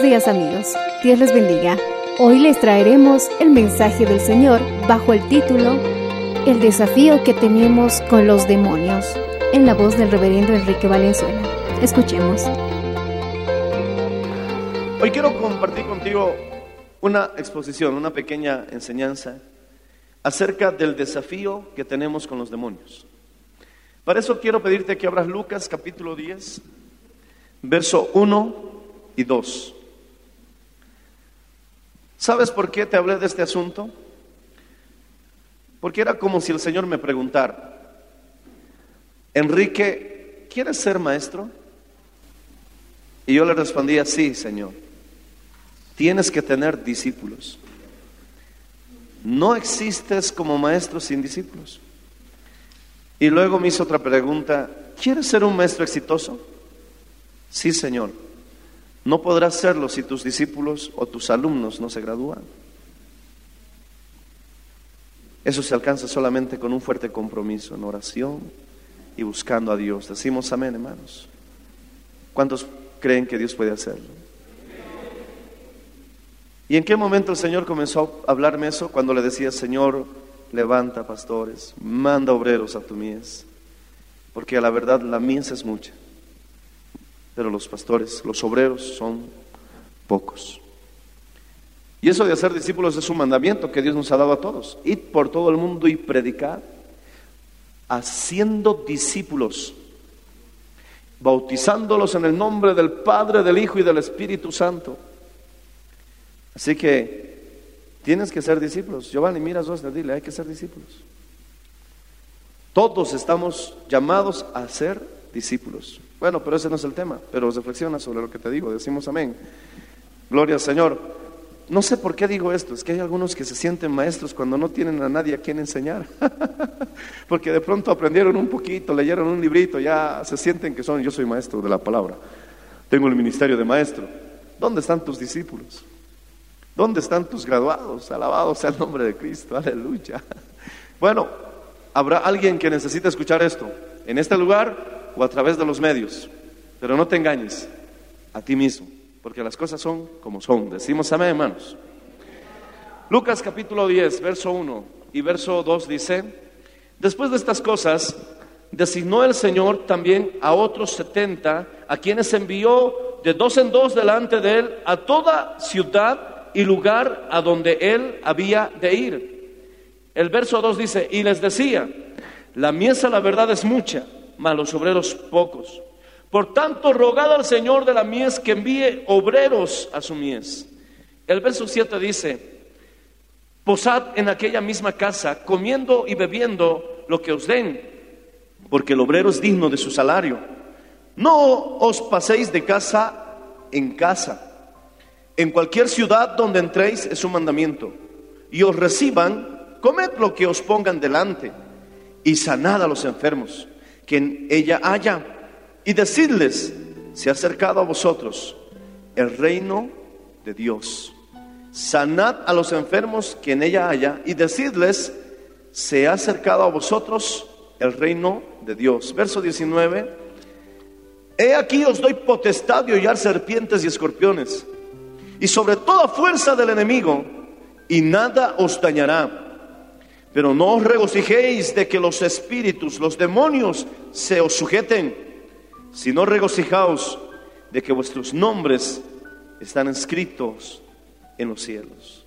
Buenos días amigos, Dios les bendiga. Hoy les traeremos el mensaje del Señor bajo el título El desafío que tenemos con los demonios, en la voz del reverendo Enrique Valenzuela. Escuchemos. Hoy quiero compartir contigo una exposición, una pequeña enseñanza acerca del desafío que tenemos con los demonios. Para eso quiero pedirte que abras Lucas capítulo 10, verso 1 y 2. ¿Sabes por qué te hablé de este asunto? Porque era como si el Señor me preguntara, Enrique, ¿quieres ser maestro? Y yo le respondía, sí, Señor. Tienes que tener discípulos. No existes como maestro sin discípulos. Y luego me hizo otra pregunta, ¿quieres ser un maestro exitoso? Sí, Señor. No podrás serlo si tus discípulos o tus alumnos no se gradúan. Eso se alcanza solamente con un fuerte compromiso en oración y buscando a Dios. Decimos amén, hermanos. ¿Cuántos creen que Dios puede hacerlo? ¿Y en qué momento el Señor comenzó a hablarme eso? Cuando le decía, Señor, levanta pastores, manda obreros a tu mies, porque a la verdad la mies es mucha, pero los pastores, los obreros son pocos. Y eso de hacer discípulos es un mandamiento que Dios nos ha dado a todos. Id por todo el mundo y predicad, haciendo discípulos, bautizándolos en el nombre del Padre, del Hijo y del Espíritu Santo. Así que tienes que ser discípulos. Giovanni, mira, Oscar, dile, hay que ser discípulos. Todos estamos llamados a ser discípulos. Bueno, pero ese no es el tema, pero reflexiona sobre lo que te digo, decimos amén. Gloria al Señor. No sé por qué digo esto, es que hay algunos que se sienten maestros cuando no tienen a nadie a quien enseñar. Porque de pronto aprendieron un poquito, leyeron un librito, ya se sienten que son, yo soy maestro de la palabra. Tengo el ministerio de maestro. ¿Dónde están tus discípulos? ¿Dónde están tus graduados? Alabado sea el nombre de Cristo, aleluya. Bueno, habrá alguien que necesite escuchar esto, en este lugar o a través de los medios, pero no te engañes a ti mismo, porque las cosas son como son. Decimos amén, hermanos. Lucas capítulo 10, verso 1 y verso 2 dice, después de estas cosas, designó el Señor también a otros setenta, a quienes envió de dos en dos delante de él a toda ciudad y lugar a donde él había de ir. El verso 2 dice, y les decía, la miesa la verdad es mucha, mas los obreros pocos. Por tanto, rogad al Señor de la mies que envíe obreros a su mies. El verso 7 dice, posad en aquella misma casa, comiendo y bebiendo lo que os den, porque el obrero es digno de su salario. No os paséis de casa en casa. En cualquier ciudad donde entréis es un mandamiento. Y os reciban, comed lo que os pongan delante, y sanad a los enfermos, que en ella haya, y decidles, se ha acercado a vosotros el reino de Dios. Sanad a los enfermos que en ella haya, y decidles, se ha acercado a vosotros el reino de Dios. Verso 19. He aquí os doy potestad de hollar serpientes y escorpiones, y sobre toda fuerza del enemigo, y nada os dañará. Pero no os regocijéis de que los espíritus, los demonios, se os sujeten, sino regocijaos de que vuestros nombres están escritos en los cielos.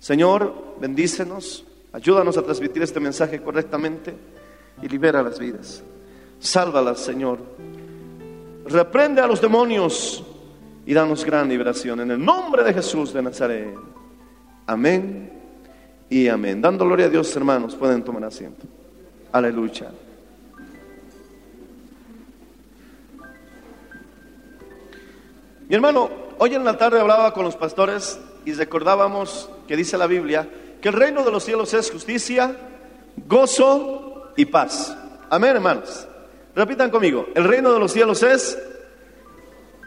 Señor, bendícenos, ayúdanos a transmitir este mensaje correctamente y libera las vidas. Sálvalas, Señor. Reprende a los demonios y danos gran liberación. En el nombre de Jesús de Nazaret. Amén y amén. Dando gloria a Dios, hermanos, pueden tomar asiento. Aleluya. Mi hermano, hoy en la tarde hablaba con los pastores y recordábamos que dice la Biblia que el reino de los cielos es justicia, gozo y paz. Amén, hermanos. Repitan conmigo, el reino de los cielos es,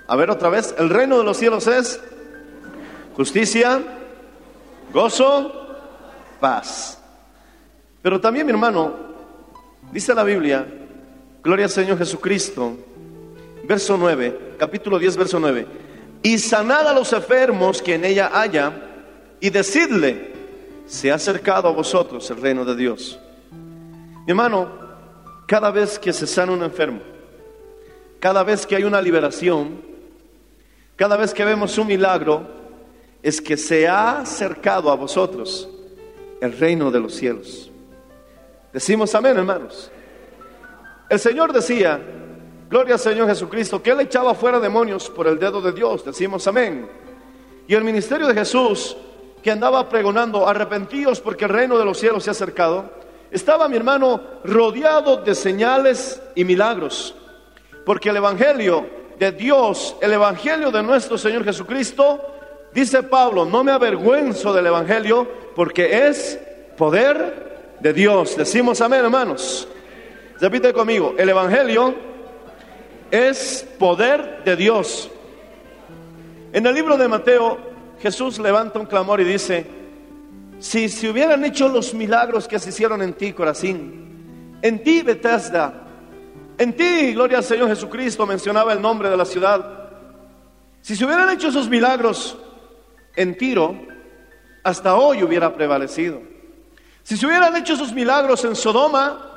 a ver otra vez, el reino de los cielos es justicia, gozo, paz. Pero también, mi hermano, dice la Biblia, gloria al Señor Jesucristo, verso 9, capítulo 10, verso 9, y sanad a los enfermos que en ella haya, y decidle, se ha acercado a vosotros el reino de Dios. Mi hermano, cada vez que se sana un enfermo, cada vez que hay una liberación, cada vez que vemos un milagro, es que se ha acercado a vosotros el reino de los cielos. Decimos amén, hermanos. El Señor decía, gloria al Señor Jesucristo, que Él echaba fuera demonios por el dedo de Dios. Decimos amén. Y el ministerio de Jesús, que andaba pregonando, arrepentíos porque el reino de los cielos se ha acercado, estaba mi hermano rodeado de señales y milagros. Porque el Evangelio de Dios, el Evangelio de nuestro Señor Jesucristo, dice Pablo, no me avergüenzo del Evangelio porque es poder de Dios. Decimos amén, hermanos. Repite conmigo, el Evangelio es poder de Dios. En el libro de Mateo, Jesús levanta un clamor y dice, si se hubieran hecho los milagros que se hicieron en ti, Corazín, en ti, Bethesda, en ti, gloria al Señor Jesucristo, mencionaba el nombre de la ciudad. Si se hubieran hecho esos milagros en Tiro, hasta hoy hubiera prevalecido. Si se hubieran hecho esos milagros en Sodoma,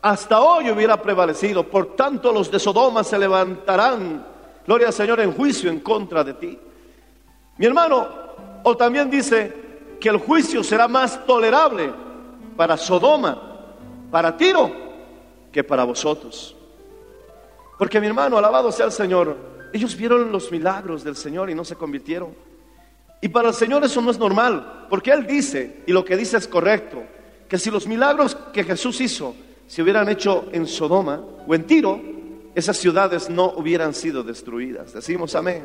hasta hoy hubiera prevalecido. Por tanto, los de Sodoma se levantarán, gloria al Señor, en juicio en contra de ti. Mi hermano, o también dice, que el juicio será más tolerable para Sodoma, para Tiro, que para vosotros. Porque mi hermano, alabado sea el Señor, ellos vieron los milagros del Señor y no se convirtieron. Y para el Señor eso no es normal, porque Él dice, y lo que dice es correcto, que si los milagros que Jesús hizo se hubieran hecho en Sodoma o en Tiro, esas ciudades no hubieran sido destruidas. Decimos amén.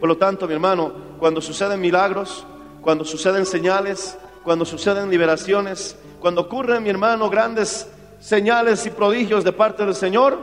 Por lo tanto, mi hermano, cuando suceden milagros, cuando suceden señales, cuando suceden liberaciones, cuando ocurren, mi hermano, grandes señales y prodigios de parte del Señor,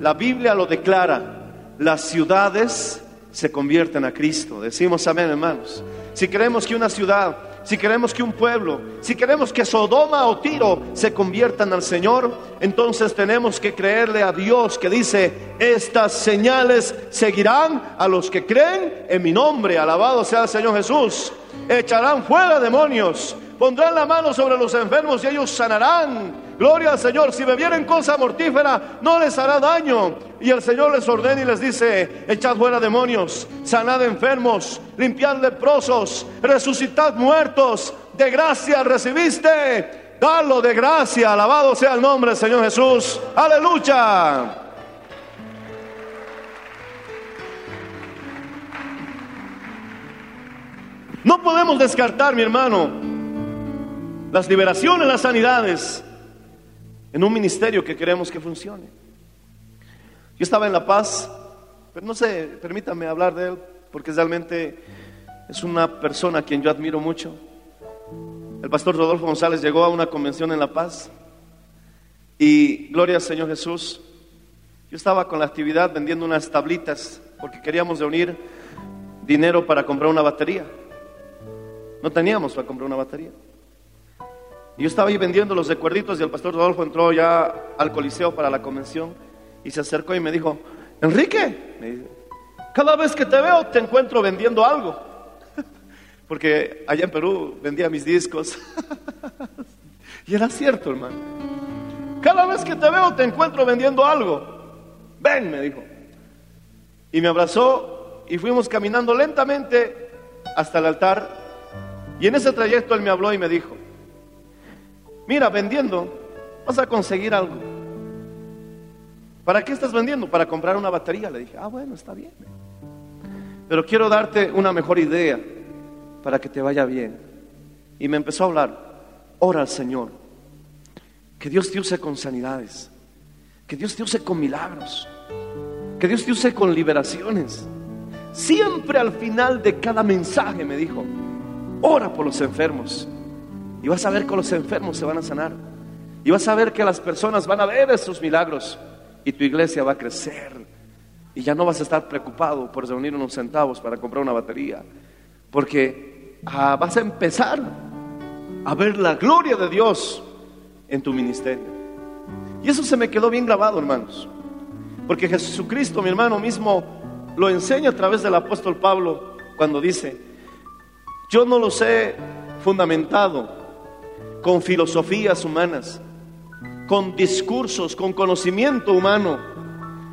la Biblia lo declara. Las ciudades se convierten a Cristo. Decimos amén, hermanos. Si queremos que una ciudad, si queremos que un pueblo, si queremos que Sodoma o Tiro se conviertan al Señor, entonces tenemos que creerle a Dios que dice, estas señales seguirán a los que creen en mi nombre. Alabado sea el Señor Jesús echarán fuera demonios, pondrán la mano sobre los enfermos y ellos sanarán. Gloria al Señor, si bebieren cosa mortífera, no les hará daño. Y el Señor les ordena y les dice, echad fuera demonios, sanad enfermos, limpiad leprosos, resucitad muertos, de gracia recibiste, dalo de gracia, alabado sea el nombre del Señor Jesús. Aleluya. No podemos descartar, mi hermano, las liberaciones, las sanidades en un ministerio que queremos que funcione. Yo estaba en La Paz, pero no sé, permítame hablar de él, porque realmente es una persona a quien yo admiro mucho. El pastor Rodolfo González llegó a una convención en La Paz y gloria al Señor Jesús. Yo estaba con la actividad vendiendo unas tablitas porque queríamos reunir dinero para comprar una batería. No teníamos para comprar una batería. Yo estaba ahí vendiendo los recuerditos y el pastor Rodolfo entró ya al coliseo para la convención y se acercó y me dijo, Enrique, me dice, cada vez que te veo te encuentro vendiendo algo. Porque allá en Perú vendía mis discos. y era cierto, hermano. Cada vez que te veo te encuentro vendiendo algo. Ven, me dijo. Y me abrazó y fuimos caminando lentamente hasta el altar. Y en ese trayecto él me habló y me dijo, mira, vendiendo vas a conseguir algo. ¿Para qué estás vendiendo? Para comprar una batería. Le dije, ah, bueno, está bien. Pero quiero darte una mejor idea para que te vaya bien. Y me empezó a hablar, ora al Señor, que Dios te use con sanidades, que Dios te use con milagros, que Dios te use con liberaciones. Siempre al final de cada mensaje me dijo, ora por los enfermos. Y vas a ver que los enfermos se van a sanar. Y vas a ver que las personas van a ver esos milagros. Y tu iglesia va a crecer. Y ya no vas a estar preocupado por reunir unos centavos para comprar una batería. Porque ah, vas a empezar a ver la gloria de Dios en tu ministerio. Y eso se me quedó bien grabado, hermanos. Porque Jesucristo, mi hermano mismo, lo enseña a través del apóstol Pablo cuando dice, yo no los he fundamentado con filosofías humanas, con discursos, con conocimiento humano,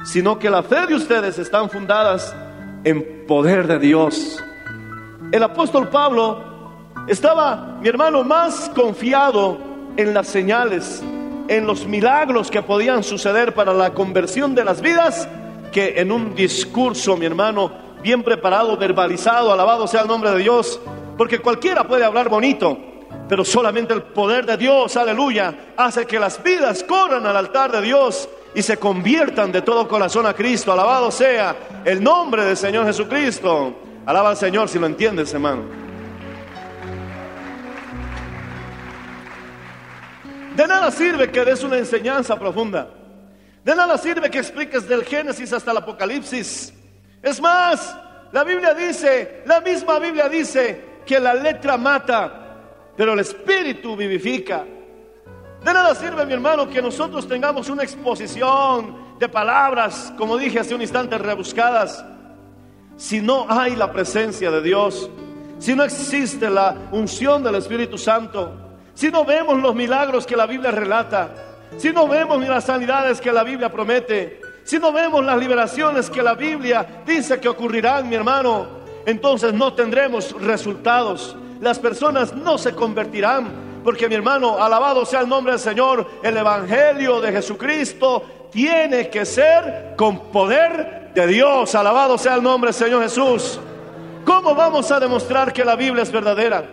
sino que la fe de ustedes están fundadas en poder de Dios. El apóstol Pablo estaba, mi hermano, más confiado en las señales, en los milagros que podían suceder para la conversión de las vidas, que en un discurso, mi hermano, bien preparado, verbalizado, alabado sea el nombre de Dios, porque cualquiera puede hablar bonito, pero solamente el poder de Dios, aleluya, hace que las vidas corran al altar de Dios y se conviertan de todo corazón a Cristo. Alabado sea el nombre del Señor Jesucristo. Alaba al Señor si lo entiendes, hermano. De nada sirve que des una enseñanza profunda. De nada sirve que expliques del Génesis hasta el Apocalipsis. Es más, la Biblia dice, la misma Biblia dice que la letra mata, pero el espíritu vivifica. De nada sirve, mi hermano, que nosotros tengamos una exposición de palabras, como dije hace un instante, rebuscadas, si no hay la presencia de Dios, si no existe la unción del Espíritu Santo, si no vemos los milagros que la Biblia relata, si no vemos ni las sanidades que la Biblia promete, si no vemos las liberaciones que la Biblia dice que ocurrirán, mi hermano, entonces no tendremos resultados las personas no se convertirán. Porque mi hermano, alabado sea el nombre del Señor, el Evangelio de Jesucristo tiene que ser con poder de Dios. Alabado sea el nombre del Señor Jesús. ¿Cómo vamos a demostrar que la Biblia es verdadera?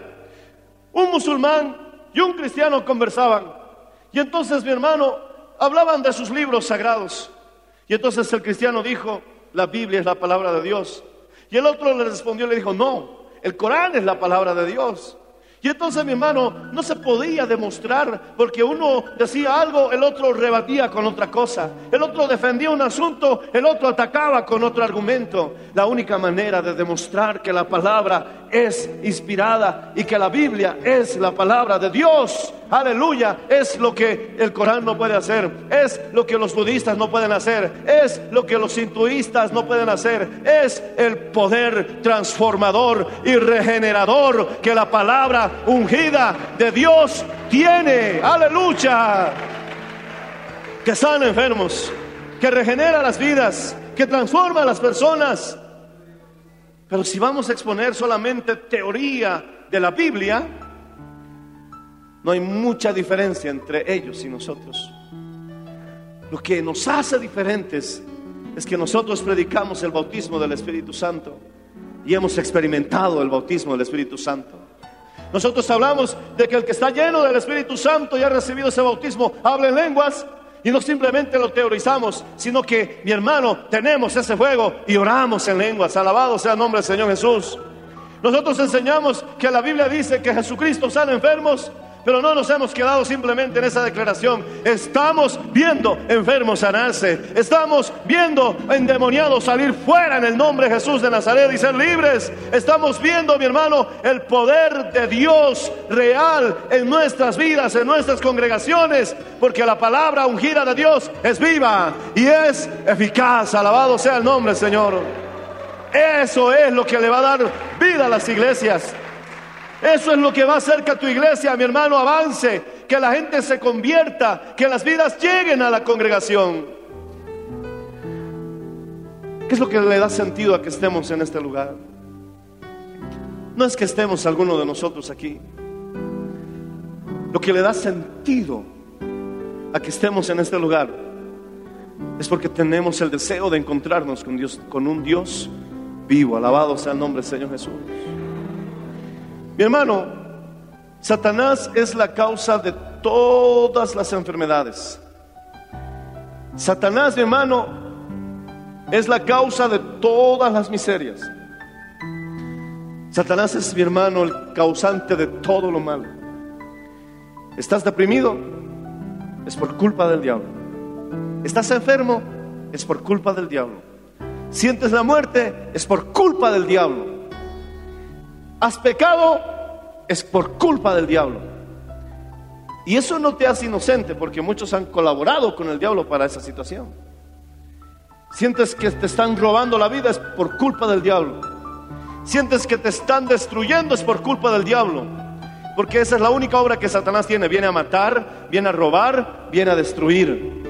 Un musulmán y un cristiano conversaban. Y entonces mi hermano hablaban de sus libros sagrados. Y entonces el cristiano dijo, la Biblia es la palabra de Dios. Y el otro le respondió, le dijo, no, el Corán es la palabra de Dios. Y entonces mi hermano no se podía demostrar porque uno decía algo, el otro rebatía con otra cosa, el otro defendía un asunto, el otro atacaba con otro argumento. La única manera de demostrar que la palabra es inspirada y que la Biblia es la palabra de Dios, aleluya, es lo que el Corán no puede hacer, es lo que los budistas no pueden hacer, es lo que los hinduistas no pueden hacer, es el poder transformador y regenerador que la palabra ungida de Dios tiene. Aleluya. Que sana enfermos, que regenera las vidas, que transforma a las personas. Pero si vamos a exponer solamente teoría de la Biblia, no hay mucha diferencia entre ellos y nosotros. Lo que nos hace diferentes es que nosotros predicamos el bautismo del Espíritu Santo y hemos experimentado el bautismo del Espíritu Santo. Nosotros hablamos de que el que está lleno del Espíritu Santo y ha recibido ese bautismo habla en lenguas y no simplemente lo teorizamos, sino que, mi hermano, tenemos ese fuego y oramos en lenguas. Alabado sea el nombre del Señor Jesús. Nosotros enseñamos que la Biblia dice que Jesucristo sana enfermos Pero no nos hemos quedado simplemente en esa declaración. Estamos viendo enfermos sanarse. Estamos viendo endemoniados salir fuera en el nombre de Jesús de Nazaret y ser libres. Estamos viendo, mi hermano, el poder de Dios real en nuestras vidas, en nuestras congregaciones. Porque la palabra ungida de Dios es viva y es eficaz. Alabado sea el nombre, Señor. Eso es lo que le va a dar vida a las iglesias. Eso es lo que va a hacer que tu iglesia, mi hermano, avance, que la gente se convierta, que las vidas lleguen a la congregación. ¿Qué es lo que le da sentido a que estemos en este lugar? No es que estemos alguno de nosotros aquí. Lo que le da sentido a que estemos en este lugar es porque tenemos el deseo de encontrarnos con Dios, con un Dios vivo. Alabado sea el nombre del Señor Jesús. Mi hermano, Satanás es la causa de todas las enfermedades. Satanás, mi hermano, es la causa de todas las miserias. Satanás es, mi hermano, el causante de todo lo malo. ¿Estás deprimido? Es por culpa del diablo. ¿Estás enfermo? Es por culpa del diablo. ¿Sientes la muerte? Es por culpa del diablo. ¿Has pecado? Es por culpa del diablo. Y eso no te hace inocente porque muchos han colaborado con el diablo para esa situación. Sientes que te están robando la vida es por culpa del diablo. Sientes que te están destruyendo es por culpa del diablo. Porque esa es la única obra que Satanás tiene. Viene a matar, viene a robar, viene a destruir.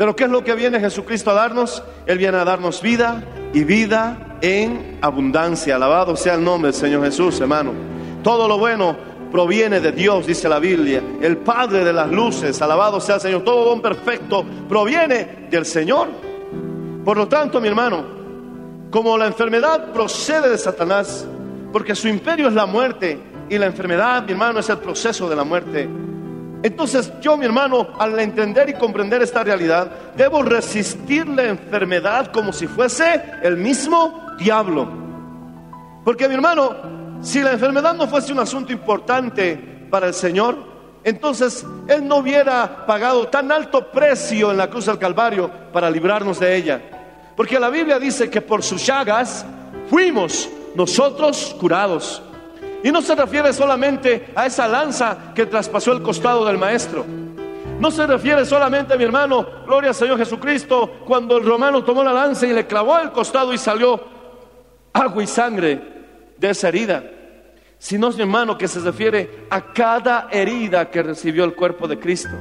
Pero ¿qué es lo que viene Jesucristo a darnos? Él viene a darnos vida y vida en abundancia. Alabado sea el nombre del Señor Jesús, hermano. Todo lo bueno proviene de Dios, dice la Biblia. El Padre de las luces, alabado sea el Señor. Todo don perfecto proviene del Señor. Por lo tanto, mi hermano, como la enfermedad procede de Satanás, porque su imperio es la muerte y la enfermedad, mi hermano, es el proceso de la muerte. Entonces yo, mi hermano, al entender y comprender esta realidad, debo resistir la enfermedad como si fuese el mismo diablo. Porque, mi hermano, si la enfermedad no fuese un asunto importante para el Señor, entonces Él no hubiera pagado tan alto precio en la cruz del Calvario para librarnos de ella. Porque la Biblia dice que por sus llagas fuimos nosotros curados. Y no se refiere solamente a esa lanza que traspasó el costado del maestro. No se refiere solamente, mi hermano, gloria al Señor Jesucristo, cuando el romano tomó la lanza y le clavó el costado y salió agua y sangre de esa herida. Sino, mi hermano, que se refiere a cada herida que recibió el cuerpo de Cristo.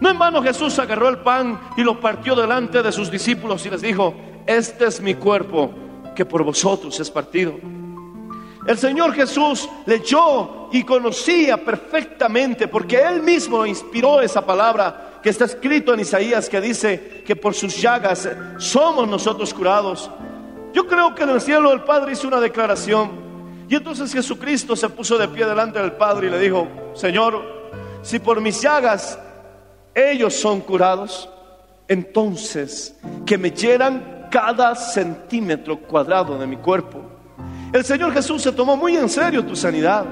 No, hermano, Jesús agarró el pan y lo partió delante de sus discípulos y les dijo, este es mi cuerpo que por vosotros es partido. El Señor Jesús leyó y conocía perfectamente, porque Él mismo inspiró esa palabra que está escrito en Isaías, que dice que por sus llagas somos nosotros curados. Yo creo que en el cielo el Padre hizo una declaración. Y entonces Jesucristo se puso de pie delante del Padre y le dijo, Señor, si por mis llagas ellos son curados, entonces que me hieran cada centímetro cuadrado de mi cuerpo el Señor Jesús se tomó muy en serio tu sanidad.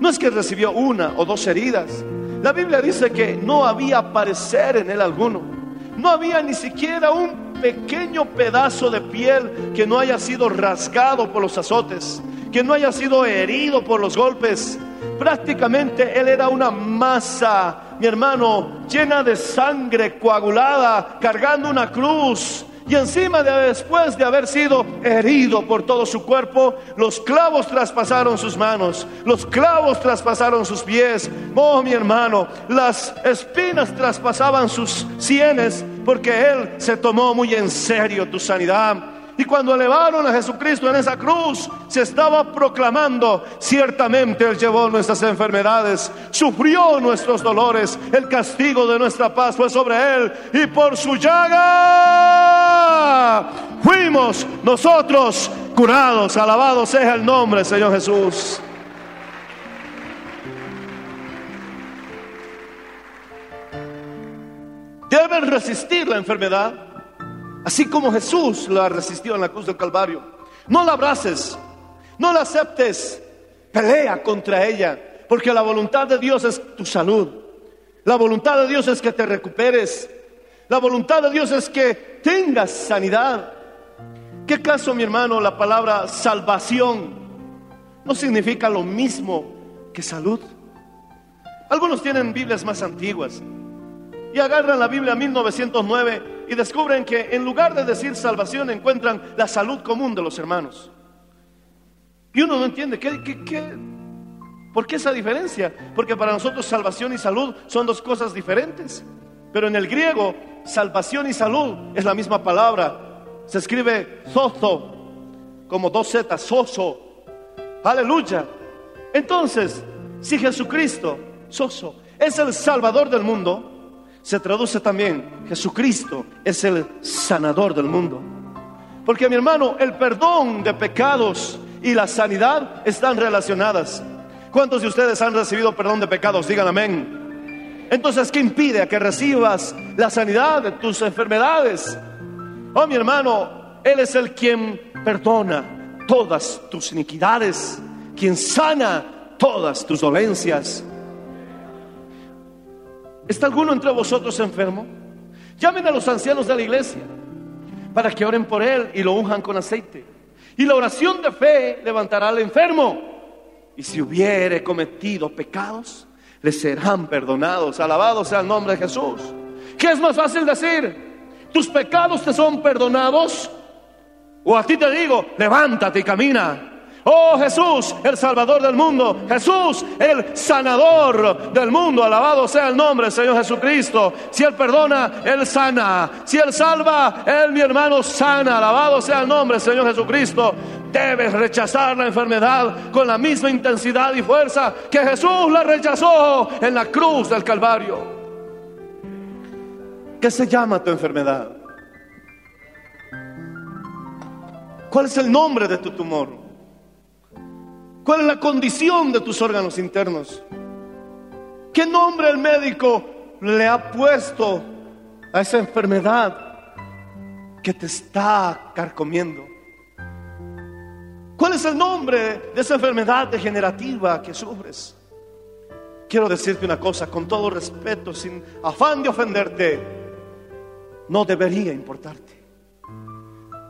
No es que recibió una o dos heridas. La Biblia dice que no había parecer en él alguno. No había ni siquiera un pequeño pedazo de piel que no haya sido rasgado por los azotes, que no haya sido herido por los golpes. Prácticamente él era una masa, mi hermano, llena de sangre coagulada, cargando una cruz y encima de después de haber sido herido por todo su cuerpo, los clavos traspasaron sus manos, los clavos traspasaron sus pies. Oh, mi hermano, las espinas traspasaban sus sienes porque Él se tomó muy en serio tu sanidad. Y cuando elevaron a Jesucristo en esa cruz, se estaba proclamando, ciertamente Él llevó nuestras enfermedades, sufrió nuestros dolores, el castigo de nuestra paz fue sobre Él, y por su llaga fuimos nosotros curados. Alabado sea el nombre, Señor Jesús. Deben resistir la enfermedad Así como Jesús la resistió en la cruz del Calvario. No la abraces, no la aceptes, pelea contra ella. Porque la voluntad de Dios es tu salud. La voluntad de Dios es que te recuperes. La voluntad de Dios es que tengas sanidad. ¿Qué caso, mi hermano, la palabra salvación no significa lo mismo que salud? Algunos tienen Biblias más antiguas y agarran la Biblia 1909 y descubren que en lugar de decir salvación encuentran la salud común de los hermanos. Y uno no entiende, ¿qué, qué, qué? ¿por qué esa diferencia? Porque para nosotros salvación y salud son dos cosas diferentes. Pero en el griego, salvación y salud es la misma palabra. Se escribe zozo, como dos zetas, soso. Aleluya. Entonces, si Jesucristo, soso, es el salvador del mundo, se traduce también, Jesucristo es el sanador del mundo. Porque mi hermano, el perdón de pecados y la sanidad están relacionadas. ¿Cuántos de ustedes han recibido perdón de pecados? Digan amén. Entonces, ¿qué impide que recibas la sanidad de tus enfermedades? Oh, mi hermano, Él es el quien perdona todas tus iniquidades, quien sana todas tus dolencias. ¿Está alguno entre vosotros enfermo? Llamen a los ancianos de la iglesia para que oren por él y lo unjan con aceite. Y la oración de fe levantará al enfermo. Y si hubiere cometido pecados, le serán perdonados. Alabado sea el nombre de Jesús. ¿Qué es más fácil decir? ¿Tus pecados te son perdonados? O a ti te digo, levántate y camina. Oh Jesús, el Salvador del mundo. Jesús, el sanador del mundo. Alabado sea el nombre del Señor Jesucristo. Si Él perdona, Él sana. Si Él salva, Él mi hermano sana. Alabado sea el nombre del Señor Jesucristo. Debes rechazar la enfermedad con la misma intensidad y fuerza que Jesús la rechazó en la cruz del Calvario. ¿Qué se llama tu enfermedad? ¿Cuál es el nombre de tu tumor? ¿Cuál es la condición de tus órganos internos? ¿Qué nombre el médico le ha puesto a esa enfermedad que te está carcomiendo? ¿Cuál es el nombre de esa enfermedad degenerativa que sufres? Quiero decirte una cosa con todo respeto, sin afán de ofenderte, no debería importarte.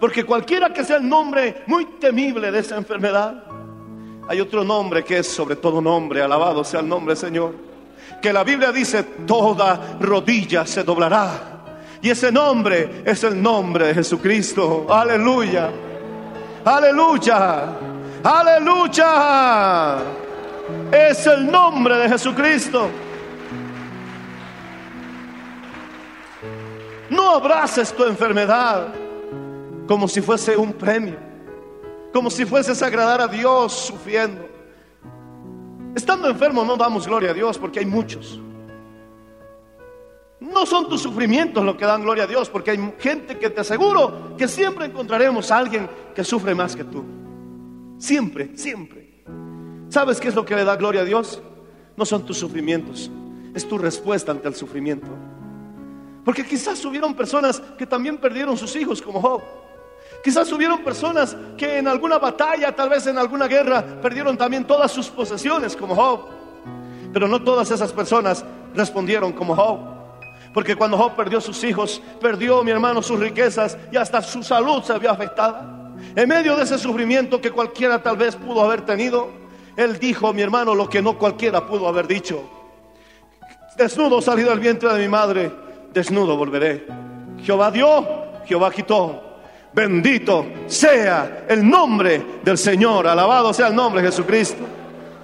Porque cualquiera que sea el nombre muy temible de esa enfermedad, hay otro nombre que es sobre todo nombre, alabado sea el nombre Señor. Que la Biblia dice, toda rodilla se doblará. Y ese nombre es el nombre de Jesucristo. Aleluya. Aleluya. Aleluya. Es el nombre de Jesucristo. No abraces tu enfermedad como si fuese un premio como si fueses a agradar a Dios sufriendo. Estando enfermo no damos gloria a Dios porque hay muchos. No son tus sufrimientos lo que dan gloria a Dios, porque hay gente que te aseguro que siempre encontraremos a alguien que sufre más que tú. Siempre, siempre. ¿Sabes qué es lo que le da gloria a Dios? No son tus sufrimientos, es tu respuesta ante el sufrimiento. Porque quizás hubieron personas que también perdieron sus hijos como Job. Quizás hubieron personas que en alguna batalla, tal vez en alguna guerra, perdieron también todas sus posesiones como Job. Pero no todas esas personas respondieron como Job. Porque cuando Job perdió sus hijos, perdió mi hermano sus riquezas y hasta su salud se vio afectada. En medio de ese sufrimiento que cualquiera tal vez pudo haber tenido, él dijo, mi hermano, lo que no cualquiera pudo haber dicho. Desnudo salí del vientre de mi madre, desnudo volveré. Jehová dio, Jehová quitó. Bendito sea el nombre del Señor. Alabado sea el nombre de Jesucristo.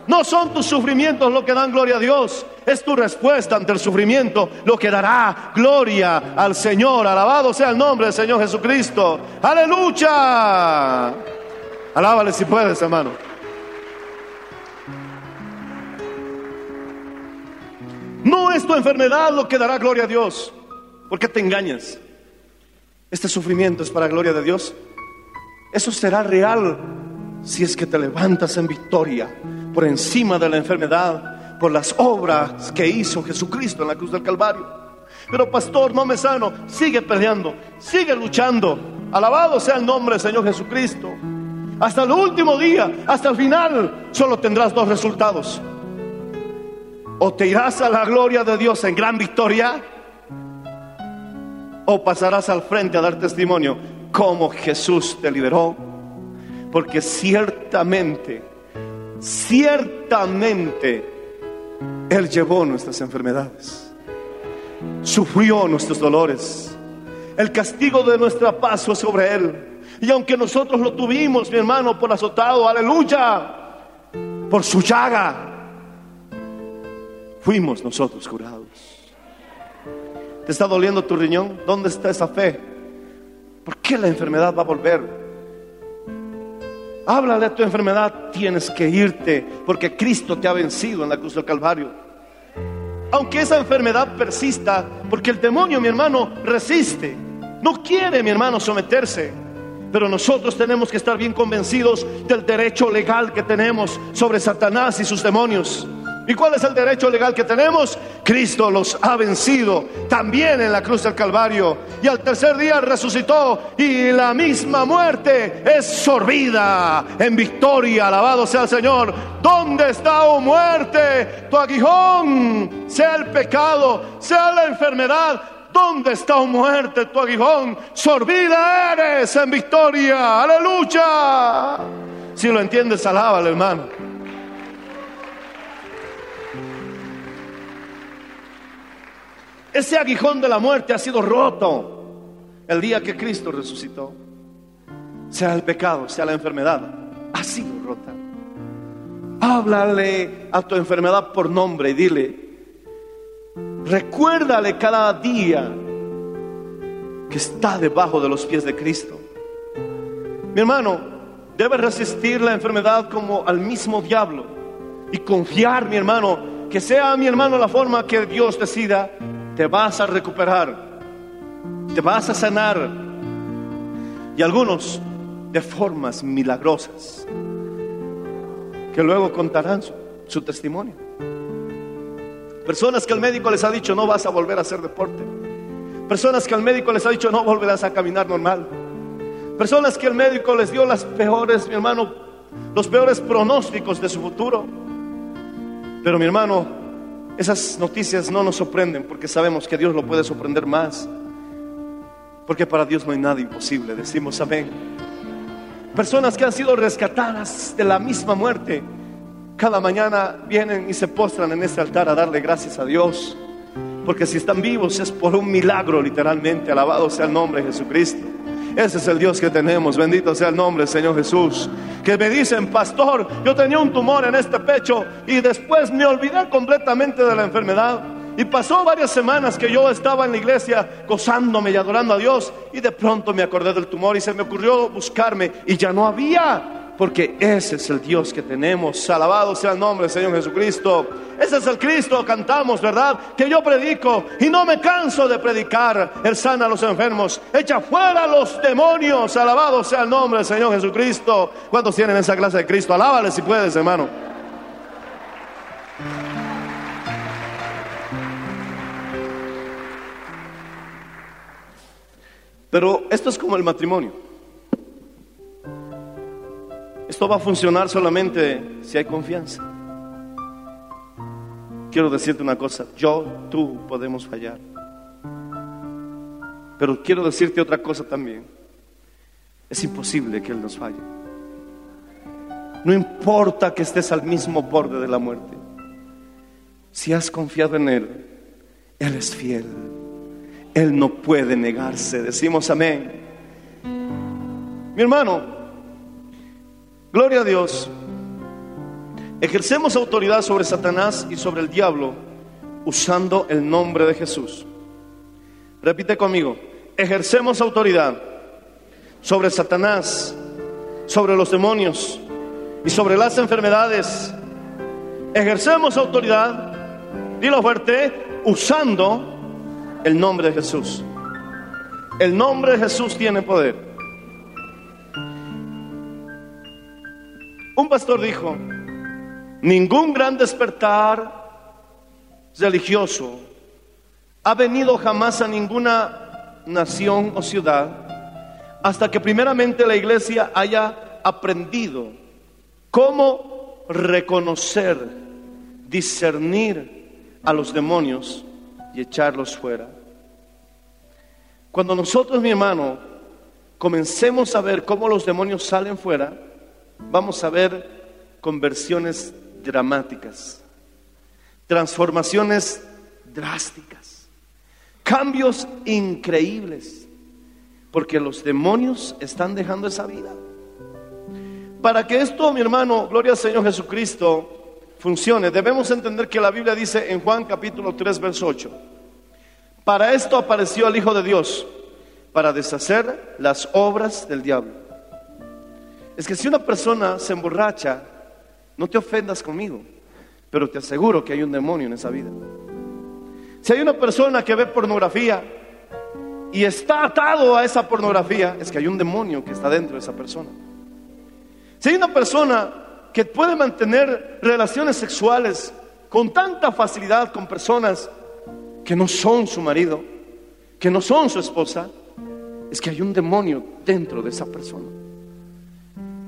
No son tus sufrimientos lo que dan gloria a Dios. Es tu respuesta ante el sufrimiento lo que dará gloria al Señor. Alabado sea el nombre del Señor Jesucristo. Aleluya. Alábale si puedes, hermano. No es tu enfermedad lo que dará gloria a Dios. ¿Por qué te engañas? Este sufrimiento es para gloria de Dios. Eso será real si es que te levantas en victoria por encima de la enfermedad, por las obras que hizo Jesucristo en la cruz del Calvario. Pero pastor, no me sano, sigue peleando, sigue luchando. Alabado sea el nombre del Señor Jesucristo. Hasta el último día, hasta el final, solo tendrás dos resultados. O te irás a la gloria de Dios en gran victoria, o pasarás al frente a dar testimonio cómo Jesús te liberó. Porque ciertamente, ciertamente, Él llevó nuestras enfermedades, sufrió nuestros dolores. El castigo de nuestra paz fue sobre Él. Y aunque nosotros lo tuvimos, mi hermano, por azotado, aleluya, por su llaga, fuimos nosotros curados. ¿Te está doliendo tu riñón? ¿Dónde está esa fe? ¿Por qué la enfermedad va a volver? Háblale a tu enfermedad, tienes que irte porque Cristo te ha vencido en la cruz del Calvario. Aunque esa enfermedad persista, porque el demonio, mi hermano, resiste. No quiere, mi hermano, someterse. Pero nosotros tenemos que estar bien convencidos del derecho legal que tenemos sobre Satanás y sus demonios. ¿Y cuál es el derecho legal que tenemos? Cristo los ha vencido también en la cruz del Calvario. Y al tercer día resucitó y la misma muerte es sorbida en victoria. Alabado sea el Señor. ¿Dónde está, oh muerte? Tu aguijón, sea el pecado, sea la enfermedad. ¿Dónde está, oh muerte, tu aguijón? Sorbida eres en victoria. Aleluya. Si lo entiendes, alábalo, hermano. Ese aguijón de la muerte ha sido roto el día que Cristo resucitó. Sea el pecado, sea la enfermedad, ha sido rota. Háblale a tu enfermedad por nombre y dile, recuérdale cada día que está debajo de los pies de Cristo. Mi hermano, debe resistir la enfermedad como al mismo diablo y confiar, mi hermano, que sea mi hermano la forma que Dios decida te vas a recuperar, te vas a sanar. Y algunos de formas milagrosas que luego contarán su, testimonio. Personas que el médico les ha dicho no vas a volver a hacer deporte. Personas que el médico les ha dicho no volverás a caminar normal. Personas que el médico les dio las peores, mi hermano, los peores pronósticos de su futuro. Pero mi hermano, esas noticias no nos sorprenden porque sabemos que Dios lo puede sorprender más. Porque para Dios no hay nada imposible, decimos amén. Personas que han sido rescatadas de la misma muerte, cada mañana vienen y se postran en este altar a darle gracias a Dios. Porque si están vivos es por un milagro literalmente, alabado sea el nombre de Jesucristo. Ese es el Dios que tenemos. Bendito sea el nombre Señor Jesús. Que me dicen, pastor, yo tenía un tumor en este pecho y después me olvidé completamente de la enfermedad. Y pasó varias semanas que yo estaba en la iglesia gozándome y adorando a Dios y de pronto me acordé del tumor y se me ocurrió buscarme y ya no había porque ese es el Dios que tenemos. Alabado sea el nombre del Señor Jesucristo. Ese es el Cristo, cantamos, ¿verdad? Que yo predico y no me canso de predicar. Él sana a los enfermos, echa fuera a los demonios. Alabado sea el nombre del Señor Jesucristo. ¿Cuántos tienen esa clase de Cristo? Alábale si puedes, hermano. Pero esto es como el matrimonio. Esto va a funcionar solamente si hay confianza. Quiero decirte una cosa, yo, tú podemos fallar. Pero quiero decirte otra cosa también. Es imposible que Él nos falle. No importa que estés al mismo borde de la muerte. Si has confiado en Él, Él es fiel. Él no puede negarse. Decimos amén. Mi hermano, Gloria a Dios. Ejercemos autoridad sobre Satanás y sobre el diablo usando el nombre de Jesús. Repite conmigo. Ejercemos autoridad sobre Satanás, sobre los demonios y sobre las enfermedades. Ejercemos autoridad, dilo fuerte, usando el nombre de Jesús. El nombre de Jesús tiene poder. Un pastor dijo, ningún gran despertar religioso ha venido jamás a ninguna nación o ciudad hasta que primeramente la iglesia haya aprendido cómo reconocer, discernir a los demonios y echarlos fuera. Cuando nosotros, mi hermano, comencemos a ver cómo los demonios salen fuera, vamos a ver conversiones dramáticas, transformaciones drásticas, cambios increíbles, porque los demonios están dejando esa vida. Para que esto, mi hermano, gloria al Señor Jesucristo, funcione, debemos entender que la Biblia dice en Juan capítulo 3, verso 8, para esto apareció el Hijo de Dios, para deshacer las obras del diablo. Es que si una persona se emborracha, no te ofendas conmigo, pero te aseguro que hay un demonio en esa vida. Si hay una persona que ve pornografía y está atado a esa pornografía, es que hay un demonio que está dentro de esa persona. Si hay una persona que puede mantener relaciones sexuales con tanta facilidad con personas que no son su marido, que no son su esposa, es que hay un demonio dentro de esa persona.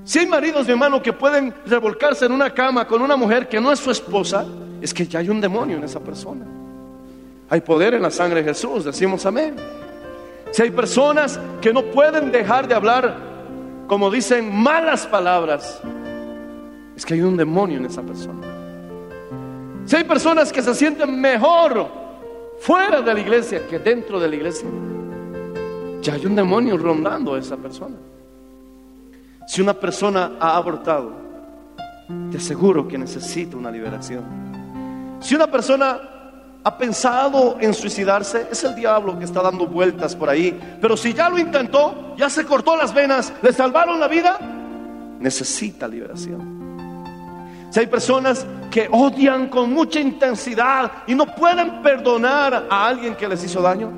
Si hay maridos, mi hermano, que pueden revolcarse en una cama con una mujer que no es su esposa, es que ya hay un demonio en esa persona. Hay poder en la sangre de Jesús, decimos amén. Si hay personas que no pueden dejar de hablar como dicen malas palabras, es que hay un demonio en esa persona. Si hay personas que se sienten mejor fuera de la iglesia que dentro de la iglesia, ya hay un demonio rondando a esa persona. Si una persona ha abortado, te aseguro que necesita una liberación. Si una persona ha pensado en suicidarse, es el diablo que está dando vueltas por ahí. Pero si ya lo intentó, ya se cortó las venas, le salvaron la vida, necesita liberación. Si hay personas que odian con mucha intensidad y no pueden perdonar a alguien que les hizo daño,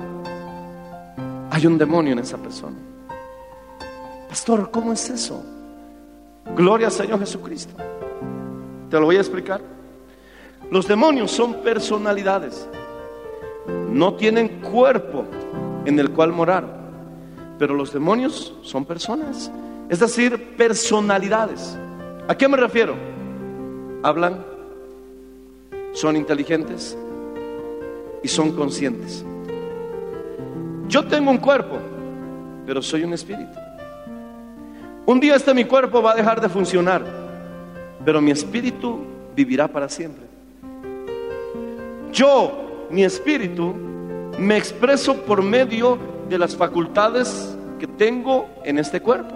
hay un demonio en esa persona. Pastor, ¿cómo es eso? Gloria al Señor Jesucristo. Te lo voy a explicar. Los demonios son personalidades. No tienen cuerpo en el cual morar. Pero los demonios son personas. Es decir, personalidades. ¿A qué me refiero? Hablan, son inteligentes y son conscientes. Yo tengo un cuerpo, pero soy un espíritu. Un día este mi cuerpo va a dejar de funcionar, pero mi espíritu vivirá para siempre. Yo, mi espíritu, me expreso por medio de las facultades que tengo en este cuerpo.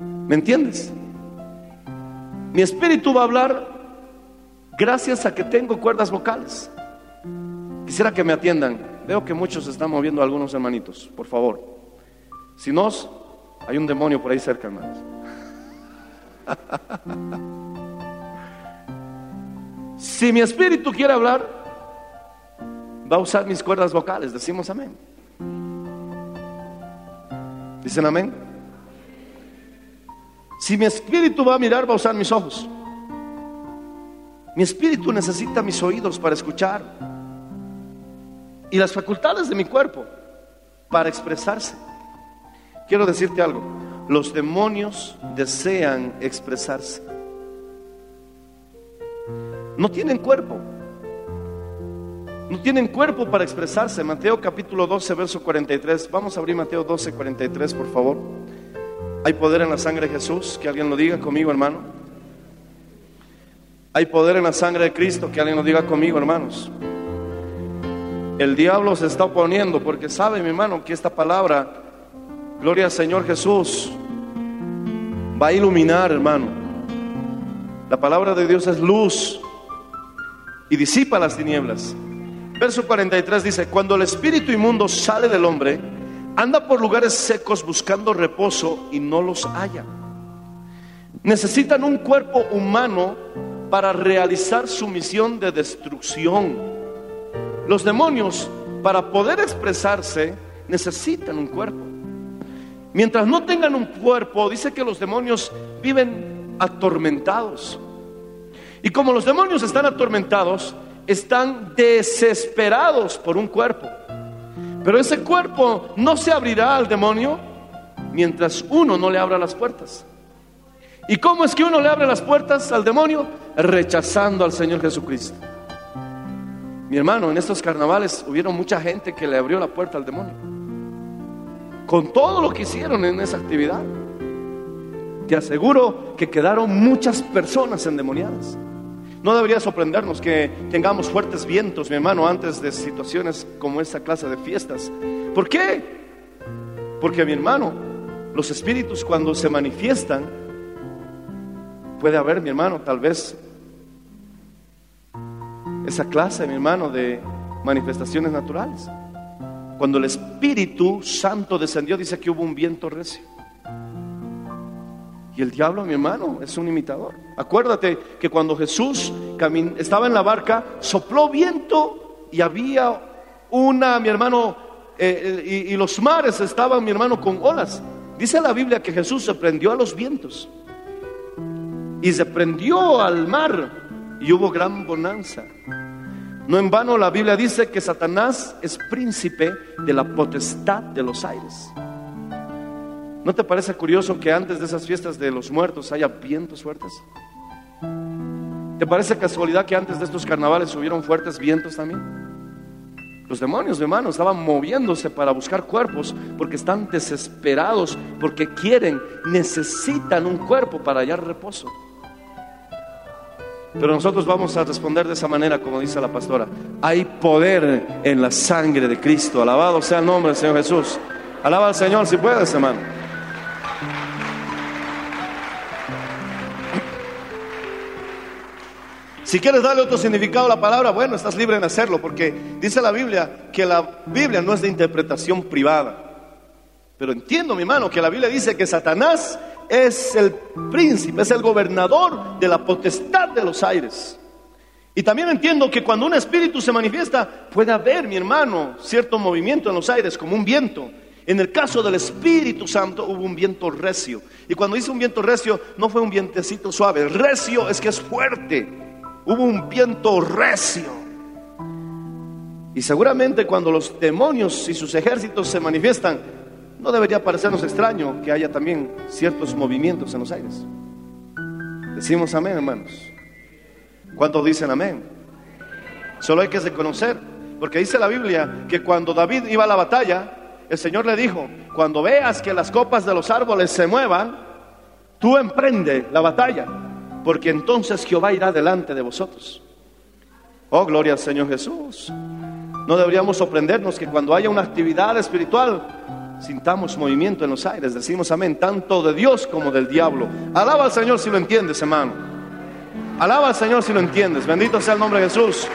¿Me entiendes? Mi espíritu va a hablar gracias a que tengo cuerdas vocales. Quisiera que me atiendan. Veo que muchos están moviendo algunos hermanitos, por favor. Si no, hay un demonio por ahí cerca, hermanos. Si mi espíritu quiere hablar, va a usar mis cuerdas vocales. Decimos amén. ¿Dicen amén? Si mi espíritu va a mirar, va a usar mis ojos. Mi espíritu necesita mis oídos para escuchar y las facultades de mi cuerpo para expresarse. Quiero decirte algo, los demonios desean expresarse. No tienen cuerpo. No tienen cuerpo para expresarse. Mateo capítulo 12, verso 43. Vamos a abrir Mateo 12, 43, por favor. Hay poder en la sangre de Jesús. Que alguien lo diga conmigo, hermano. Hay poder en la sangre de Cristo. Que alguien lo diga conmigo, hermanos. El diablo se está oponiendo porque sabe, mi hermano, que esta palabra, gloria al Señor Jesús, va a iluminar, hermano. La palabra de Dios es luz y disipa las tinieblas. Verso 43 dice, cuando el espíritu inmundo sale del hombre, anda por lugares secos buscando reposo y no los halla. Necesitan un cuerpo humano para realizar su misión de destrucción. Los demonios, para poder expresarse, necesitan un cuerpo. Mientras no tengan un cuerpo, dice que los demonios viven atormentados. Y como los demonios están atormentados, están desesperados por un cuerpo. Pero ese cuerpo no se abrirá al demonio mientras uno no le abra las puertas. ¿Y cómo es que uno le abre las puertas al demonio? Rechazando al Señor Jesucristo. Mi hermano, en estos carnavales hubieron mucha gente que le abrió la puerta al demonio. Con todo lo que hicieron en esa actividad. Te aseguro que quedaron muchas personas endemoniadas. No debería sorprendernos que tengamos fuertes vientos, mi hermano, antes de situaciones como esta clase de fiestas. ¿Por qué? Porque, mi hermano, los espíritus cuando se manifiestan, puede haber, mi hermano, tal vez esa clase, mi hermano, de manifestaciones naturales. Cuando el Espíritu Santo descendió, dice que hubo un viento recio. Y el diablo, mi hermano, es un imitador. Acuérdate que cuando Jesús estaba en la barca, sopló viento y había una, mi hermano, eh, eh, y, y los mares estaban, mi hermano, con olas. Dice la Biblia que Jesús se prendió a los vientos y se prendió al mar y hubo gran bonanza. No en vano la Biblia dice que Satanás es príncipe de la potestad de los aires. ¿No te parece curioso que antes de esas fiestas de los muertos haya vientos fuertes? ¿Te parece casualidad que antes de estos carnavales hubieron fuertes vientos también? Los demonios, hermano, estaban moviéndose para buscar cuerpos porque están desesperados, porque quieren, necesitan un cuerpo para hallar reposo. Pero nosotros vamos a responder de esa manera, como dice la pastora. Hay poder en la sangre de Cristo. Alabado sea el nombre del Señor Jesús. Alaba al Señor si puedes, hermano. Si quieres darle otro significado a la palabra, bueno, estás libre en hacerlo, porque dice la Biblia que la Biblia no es de interpretación privada. Pero entiendo, mi hermano, que la Biblia dice que Satanás es el príncipe, es el gobernador de la potestad de los aires. Y también entiendo que cuando un espíritu se manifiesta, puede haber, mi hermano, cierto movimiento en los aires, como un viento. En el caso del Espíritu Santo hubo un viento recio. Y cuando dice un viento recio, no fue un vientecito suave. Recio es que es fuerte. Hubo un viento recio. Y seguramente cuando los demonios y sus ejércitos se manifiestan, no debería parecernos extraño que haya también ciertos movimientos en los aires. Decimos amén, hermanos. ¿Cuántos dicen amén? Solo hay que reconocer, porque dice la Biblia que cuando David iba a la batalla, el Señor le dijo, cuando veas que las copas de los árboles se muevan, tú emprende la batalla, porque entonces Jehová irá delante de vosotros. Oh, gloria al Señor Jesús. No deberíamos sorprendernos que cuando haya una actividad espiritual, sintamos movimiento en los aires. Decimos amén, tanto de Dios como del diablo. Alaba al Señor si lo entiendes, hermano. Alaba al Señor si lo entiendes. Bendito sea el nombre de Jesús.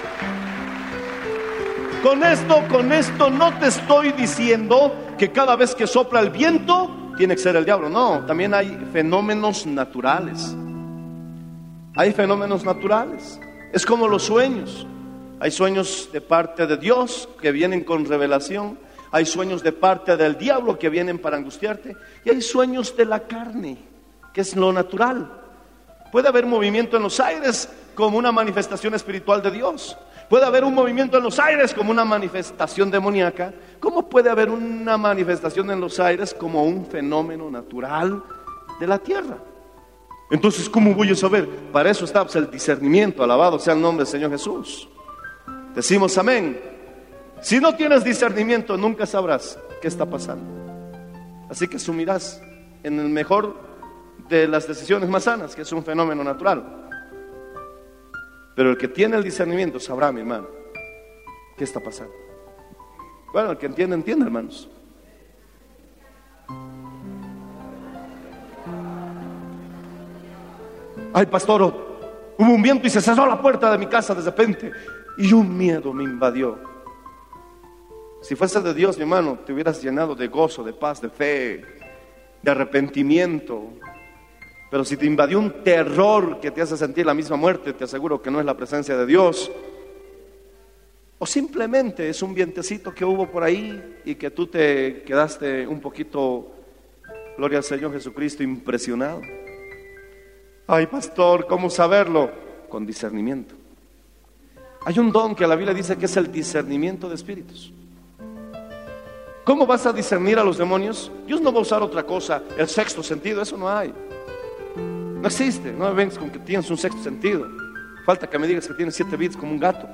Con esto, con esto no te estoy diciendo que cada vez que sopla el viento tiene que ser el diablo. No, también hay fenómenos naturales. Hay fenómenos naturales. Es como los sueños. Hay sueños de parte de Dios que vienen con revelación. Hay sueños de parte del diablo que vienen para angustiarte. Y hay sueños de la carne, que es lo natural. Puede haber movimiento en los aires como una manifestación espiritual de Dios. Puede haber un movimiento en los aires como una manifestación demoníaca. ¿Cómo puede haber una manifestación en los aires como un fenómeno natural de la tierra? Entonces, ¿cómo voy a saber? Para eso está pues, el discernimiento. Alabado sea el nombre del Señor Jesús. Decimos amén. Si no tienes discernimiento, nunca sabrás qué está pasando. Así que asumirás en el mejor de las decisiones más sanas, que es un fenómeno natural. Pero el que tiene el discernimiento sabrá, mi hermano, qué está pasando. Bueno, el que entiende, entiende, hermanos. Ay, pastor, hubo un viento y se cerró la puerta de mi casa de repente y un miedo me invadió. Si fuese de Dios, mi hermano, te hubieras llenado de gozo, de paz, de fe, de arrepentimiento. Pero si te invadió un terror que te hace sentir la misma muerte, te aseguro que no es la presencia de Dios. O simplemente es un vientecito que hubo por ahí y que tú te quedaste un poquito, gloria al Señor Jesucristo, impresionado. Ay, pastor, ¿cómo saberlo? Con discernimiento. Hay un don que la Biblia dice que es el discernimiento de espíritus. ¿Cómo vas a discernir a los demonios? Dios no va a usar otra cosa, el sexto sentido, eso no hay. No existe, no me vengas con que tienes un sexto sentido. Falta que me digas que tienes siete bits como un gato.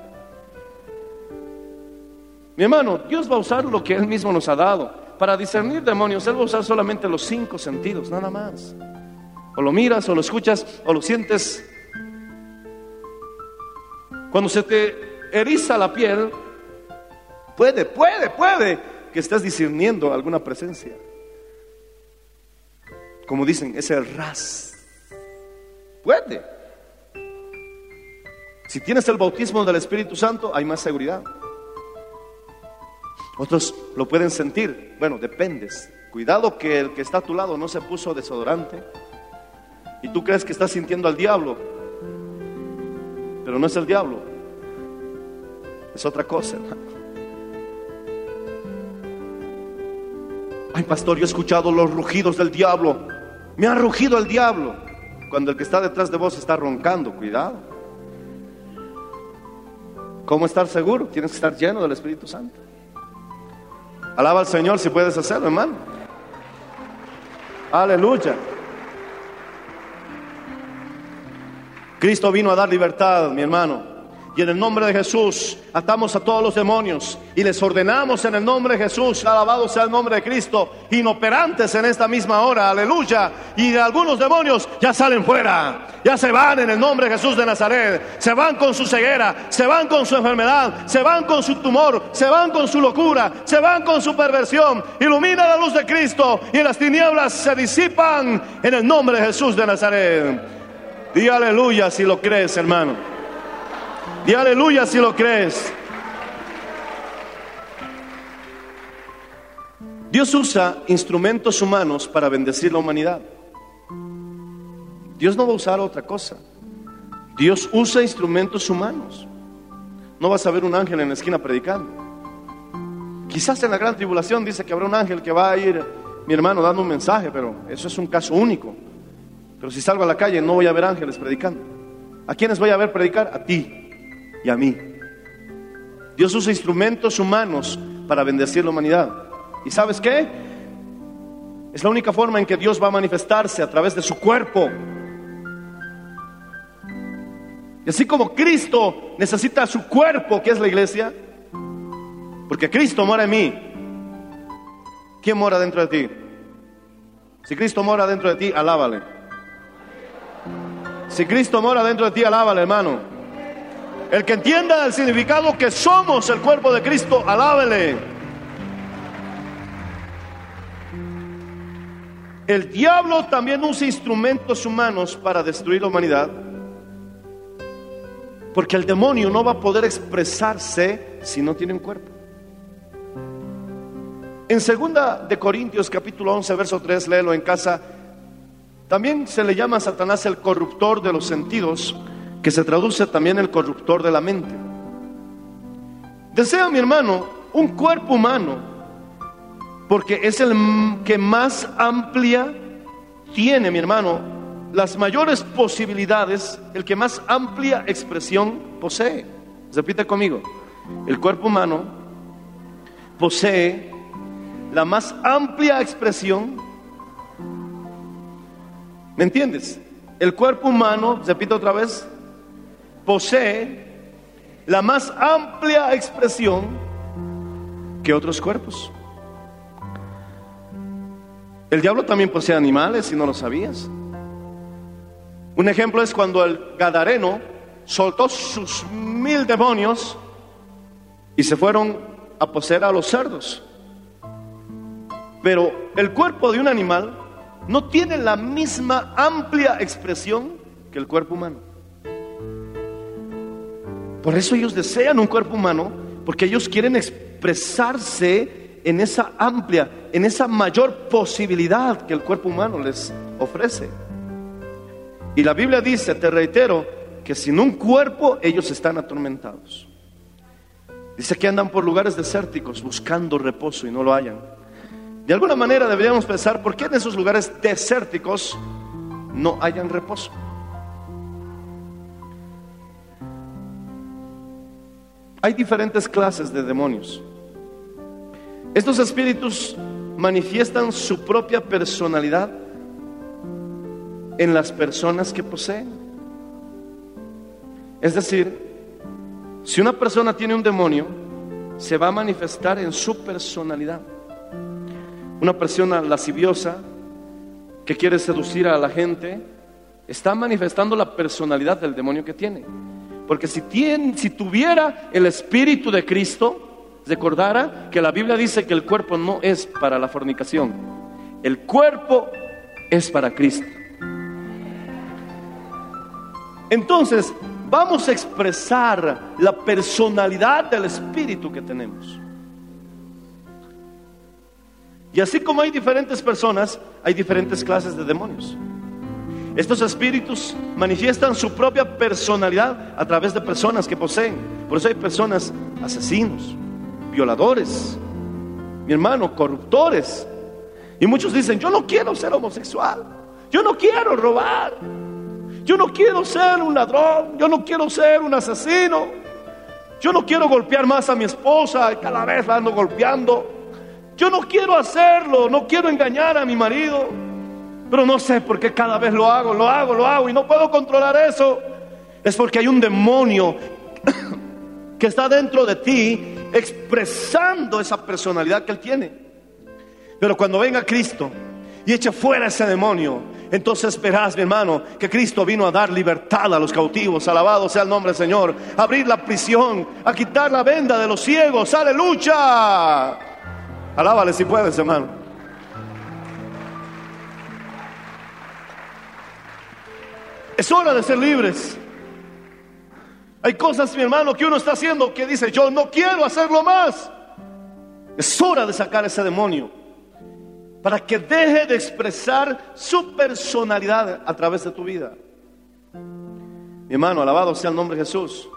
Mi hermano, Dios va a usar lo que Él mismo nos ha dado. Para discernir demonios, Él va a usar solamente los cinco sentidos, nada más. O lo miras, o lo escuchas, o lo sientes. Cuando se te eriza la piel, puede, puede, puede que estés discerniendo alguna presencia. Como dicen, es el ras. Puede. Si tienes el bautismo del Espíritu Santo, hay más seguridad. Otros lo pueden sentir. Bueno, dependes. Cuidado que el que está a tu lado no se puso desodorante. Y tú crees que estás sintiendo al diablo. Pero no es el diablo. Es otra cosa, Ay, pastor, yo he escuchado los rugidos del diablo. Me ha rugido el diablo. Cuando el que está detrás de vos está roncando, cuidado. ¿Cómo estar seguro? Tienes que estar lleno del Espíritu Santo. Alaba al Señor si puedes hacerlo, hermano. Aleluya. Cristo vino a dar libertad, mi hermano. Y en el nombre de Jesús atamos a todos los demonios y les ordenamos en el nombre de Jesús, alabado sea el nombre de Cristo, inoperantes en esta misma hora, aleluya. Y de algunos demonios ya salen fuera, ya se van en el nombre de Jesús de Nazaret, se van con su ceguera, se van con su enfermedad, se van con su tumor, se van con su locura, se van con su perversión. Ilumina la luz de Cristo y las tinieblas se disipan en el nombre de Jesús de Nazaret. Di aleluya si lo crees, hermano. Di aleluya si lo crees. Dios usa instrumentos humanos para bendecir la humanidad. Dios no va a usar otra cosa. Dios usa instrumentos humanos. No vas a ver un ángel en la esquina predicando. Quizás en la gran tribulación dice que habrá un ángel que va a ir, mi hermano, dando un mensaje, pero eso es un caso único. Pero si salgo a la calle no voy a ver ángeles predicando. ¿A quiénes voy a ver predicar? A ti y a mí. Dios usa instrumentos humanos para bendecir la humanidad. ¿Y sabes qué? Es la única forma en que Dios va a manifestarse a través de su cuerpo. Y así como Cristo necesita su cuerpo, que es la iglesia, porque Cristo mora en mí. ¿Quién mora dentro de ti? Si Cristo mora dentro de ti, alábale. Si Cristo mora dentro de ti, alábale, hermano. El que entienda el significado que somos el cuerpo de Cristo, alábele. El diablo también usa instrumentos humanos para destruir la humanidad. Porque el demonio no va a poder expresarse si no tiene un cuerpo. En segunda de Corintios capítulo 11 verso 3, léelo en casa. También se le llama a Satanás el corruptor de los sentidos que se traduce también el corruptor de la mente. Desea, mi hermano, un cuerpo humano, porque es el que más amplia tiene, mi hermano, las mayores posibilidades, el que más amplia expresión posee. Repite conmigo, el cuerpo humano posee la más amplia expresión. ¿Me entiendes? El cuerpo humano, repito otra vez, posee la más amplia expresión que otros cuerpos. El diablo también posee animales, si no lo sabías. Un ejemplo es cuando el Gadareno soltó sus mil demonios y se fueron a poseer a los cerdos. Pero el cuerpo de un animal no tiene la misma amplia expresión que el cuerpo humano. Por eso ellos desean un cuerpo humano, porque ellos quieren expresarse en esa amplia, en esa mayor posibilidad que el cuerpo humano les ofrece. Y la Biblia dice, te reitero, que sin un cuerpo ellos están atormentados. Dice que andan por lugares desérticos buscando reposo y no lo hallan. De alguna manera deberíamos pensar, ¿por qué en esos lugares desérticos no hayan reposo? Hay diferentes clases de demonios. Estos espíritus manifiestan su propia personalidad en las personas que poseen. Es decir, si una persona tiene un demonio, se va a manifestar en su personalidad. Una persona lasciviosa que quiere seducir a la gente está manifestando la personalidad del demonio que tiene. Porque si, tiene, si tuviera el espíritu de Cristo, recordara que la Biblia dice que el cuerpo no es para la fornicación, el cuerpo es para Cristo. Entonces, vamos a expresar la personalidad del espíritu que tenemos. Y así como hay diferentes personas, hay diferentes clases de demonios. Estos espíritus manifiestan su propia personalidad a través de personas que poseen. Por eso hay personas asesinos, violadores, mi hermano, corruptores. Y muchos dicen, yo no quiero ser homosexual, yo no quiero robar, yo no quiero ser un ladrón, yo no quiero ser un asesino, yo no quiero golpear más a mi esposa, cada vez la ando golpeando. Yo no quiero hacerlo, no quiero engañar a mi marido, pero no sé por qué cada vez lo hago, lo hago, lo hago y no puedo controlar eso. Es porque hay un demonio que está dentro de ti expresando esa personalidad que él tiene. Pero cuando venga Cristo y eche fuera ese demonio, entonces verás, mi hermano, que Cristo vino a dar libertad a los cautivos. Alabado sea el nombre del Señor. A abrir la prisión, a quitar la venda de los ciegos. Aleluya. Alábale si puedes, hermano. Es hora de ser libres. Hay cosas, mi hermano, que uno está haciendo que dice, yo no quiero hacerlo más. Es hora de sacar ese demonio para que deje de expresar su personalidad a través de tu vida. Mi hermano, alabado sea el nombre de Jesús.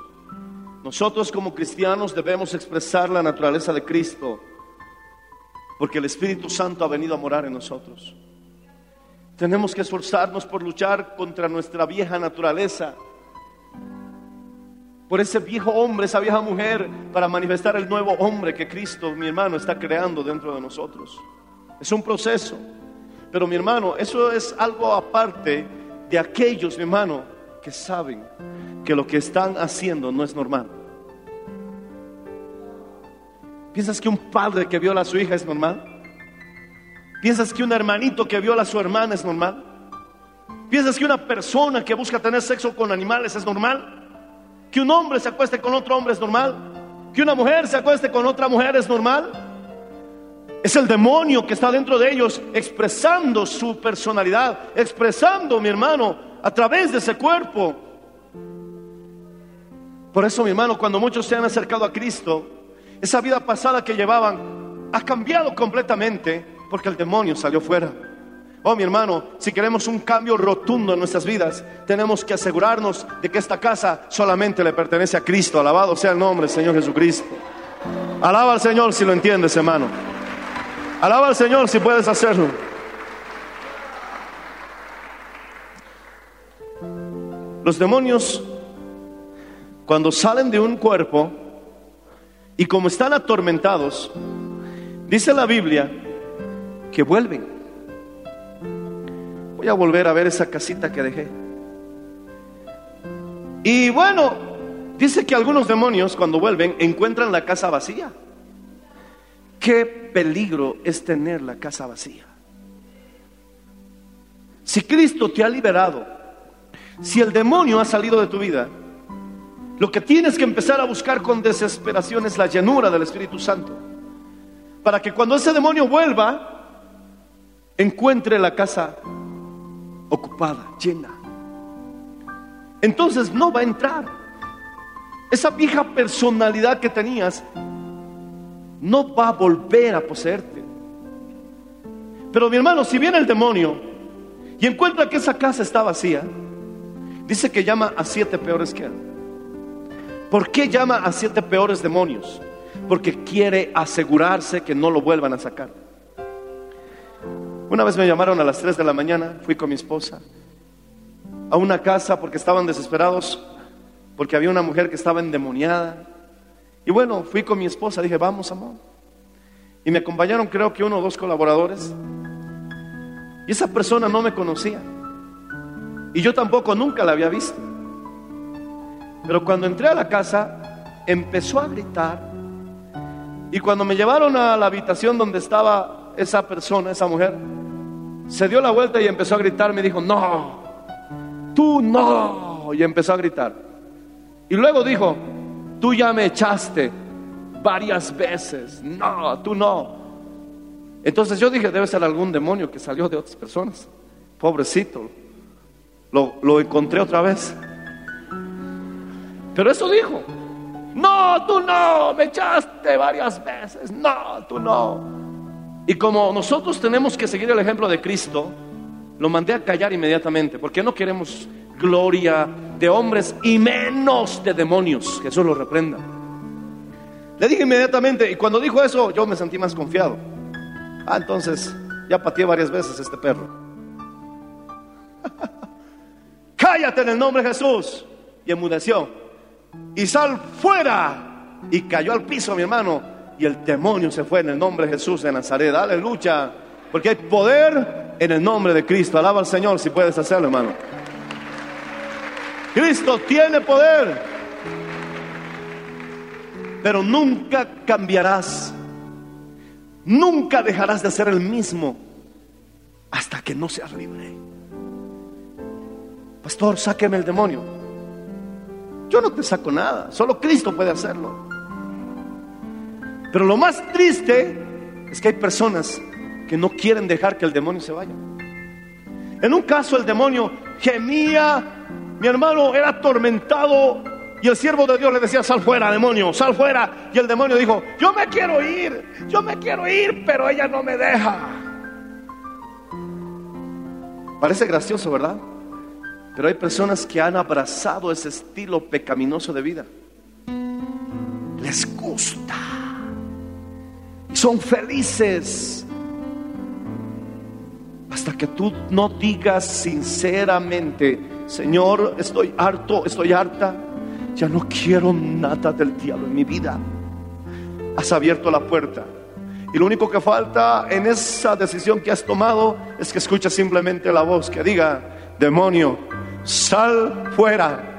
Nosotros como cristianos debemos expresar la naturaleza de Cristo porque el Espíritu Santo ha venido a morar en nosotros. Tenemos que esforzarnos por luchar contra nuestra vieja naturaleza, por ese viejo hombre, esa vieja mujer, para manifestar el nuevo hombre que Cristo, mi hermano, está creando dentro de nosotros. Es un proceso, pero mi hermano, eso es algo aparte de aquellos, mi hermano, que saben que lo que están haciendo no es normal. ¿Piensas que un padre que viola a su hija es normal? ¿Piensas que un hermanito que viola a su hermana es normal? ¿Piensas que una persona que busca tener sexo con animales es normal? ¿Que un hombre se acueste con otro hombre es normal? ¿Que una mujer se acueste con otra mujer es normal? Es el demonio que está dentro de ellos expresando su personalidad, expresando, mi hermano, a través de ese cuerpo. Por eso, mi hermano, cuando muchos se han acercado a Cristo, esa vida pasada que llevaban ha cambiado completamente porque el demonio salió fuera. Oh, mi hermano, si queremos un cambio rotundo en nuestras vidas, tenemos que asegurarnos de que esta casa solamente le pertenece a Cristo. Alabado sea el nombre del Señor Jesucristo. Alaba al Señor si lo entiendes, hermano. Alaba al Señor si puedes hacerlo. Los demonios, cuando salen de un cuerpo, y como están atormentados, dice la Biblia que vuelven. Voy a volver a ver esa casita que dejé. Y bueno, dice que algunos demonios cuando vuelven encuentran la casa vacía. Qué peligro es tener la casa vacía. Si Cristo te ha liberado, si el demonio ha salido de tu vida, lo que tienes que empezar a buscar con desesperación es la llenura del Espíritu Santo. Para que cuando ese demonio vuelva, encuentre la casa ocupada, llena. Entonces no va a entrar. Esa vieja personalidad que tenías no va a volver a poseerte. Pero mi hermano, si viene el demonio y encuentra que esa casa está vacía, dice que llama a siete peores que él. ¿Por qué llama a siete peores demonios? Porque quiere asegurarse que no lo vuelvan a sacar. Una vez me llamaron a las 3 de la mañana, fui con mi esposa a una casa porque estaban desesperados, porque había una mujer que estaba endemoniada. Y bueno, fui con mi esposa, dije, vamos, amor. Y me acompañaron creo que uno o dos colaboradores. Y esa persona no me conocía. Y yo tampoco nunca la había visto. Pero cuando entré a la casa, empezó a gritar Y cuando me llevaron a la habitación donde estaba esa persona, esa mujer, se dio la vuelta y empezó a gritar, me dijo, no, tú no, y empezó a gritar. Y luego dijo, tú ya me echaste varias veces, no, tú no. Entonces yo dije, debe ser algún demonio que salió de otras personas. Pobrecito, lo, lo encontré otra vez. Pero eso dijo, no, tú no, me echaste varias veces, no, tú no. Y como nosotros tenemos que seguir el ejemplo de Cristo, lo mandé a callar inmediatamente, porque no queremos gloria de hombres y menos de demonios. Jesús lo reprenda. Le dije inmediatamente, y cuando dijo eso, yo me sentí más confiado. Ah, entonces ya pateé varias veces este perro. Cállate en el nombre de Jesús. Y enmudeció. Y sal fuera. Y cayó al piso, mi hermano. Y el demonio se fue en el nombre de Jesús de Nazaret. Aleluya. Porque hay poder en el nombre de Cristo. Alaba al Señor si puedes hacerlo, hermano. Cristo tiene poder. Pero nunca cambiarás. Nunca dejarás de ser el mismo hasta que no seas libre. Pastor, sáqueme el demonio. Yo no te saco nada, solo Cristo puede hacerlo. Pero lo más triste es que hay personas que no quieren dejar que el demonio se vaya. En un caso el demonio gemía, mi hermano era atormentado y el siervo de Dios le decía, sal fuera, demonio, sal fuera. Y el demonio dijo, yo me quiero ir, yo me quiero ir, pero ella no me deja. Parece gracioso, ¿verdad? Pero hay personas que han abrazado ese estilo pecaminoso de vida. Les gusta. Son felices. Hasta que tú no digas sinceramente, Señor, estoy harto, estoy harta. Ya no quiero nada del diablo en mi vida. Has abierto la puerta. Y lo único que falta en esa decisión que has tomado es que escuches simplemente la voz que diga, demonio, sal fuera.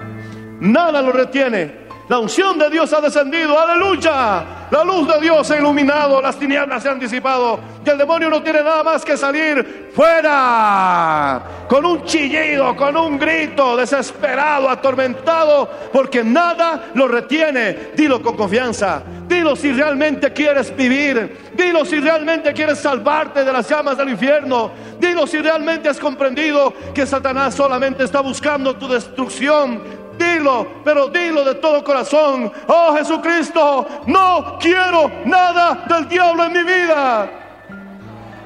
Nada lo retiene. La unción de Dios ha descendido, aleluya. La luz de Dios ha iluminado, las tinieblas se han disipado y el demonio no tiene nada más que salir fuera. Con un chillido, con un grito, desesperado, atormentado, porque nada lo retiene. Dilo con confianza. Dilo si realmente quieres vivir. Dilo si realmente quieres salvarte de las llamas del infierno. Dilo si realmente has comprendido que Satanás solamente está buscando tu destrucción. Dilo, pero dilo de todo corazón. Oh Jesucristo, no quiero nada del diablo en mi vida.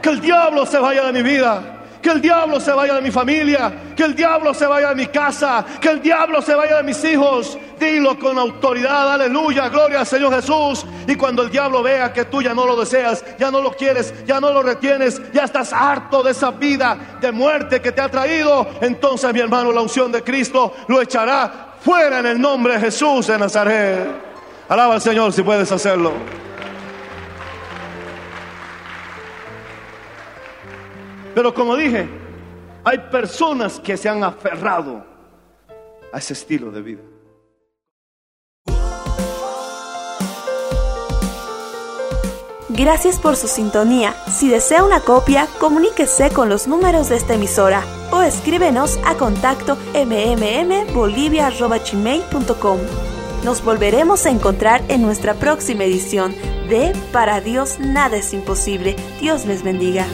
Que el diablo se vaya de mi vida. Que el diablo se vaya de mi familia. Que el diablo se vaya de mi casa. Que el diablo se vaya de mis hijos. Dilo con autoridad. Aleluya. Gloria al Señor Jesús. Y cuando el diablo vea que tú ya no lo deseas, ya no lo quieres, ya no lo retienes, ya estás harto de esa vida de muerte que te ha traído, entonces mi hermano, la unción de Cristo lo echará fuera en el nombre de Jesús de Nazaret. Alaba al Señor si puedes hacerlo. Pero como dije, hay personas que se han aferrado a ese estilo de vida. Gracias por su sintonía. Si desea una copia, comuníquese con los números de esta emisora o escríbenos a contacto mmmbolivia.gmail.com. Nos volveremos a encontrar en nuestra próxima edición de Para Dios nada es imposible. Dios les bendiga.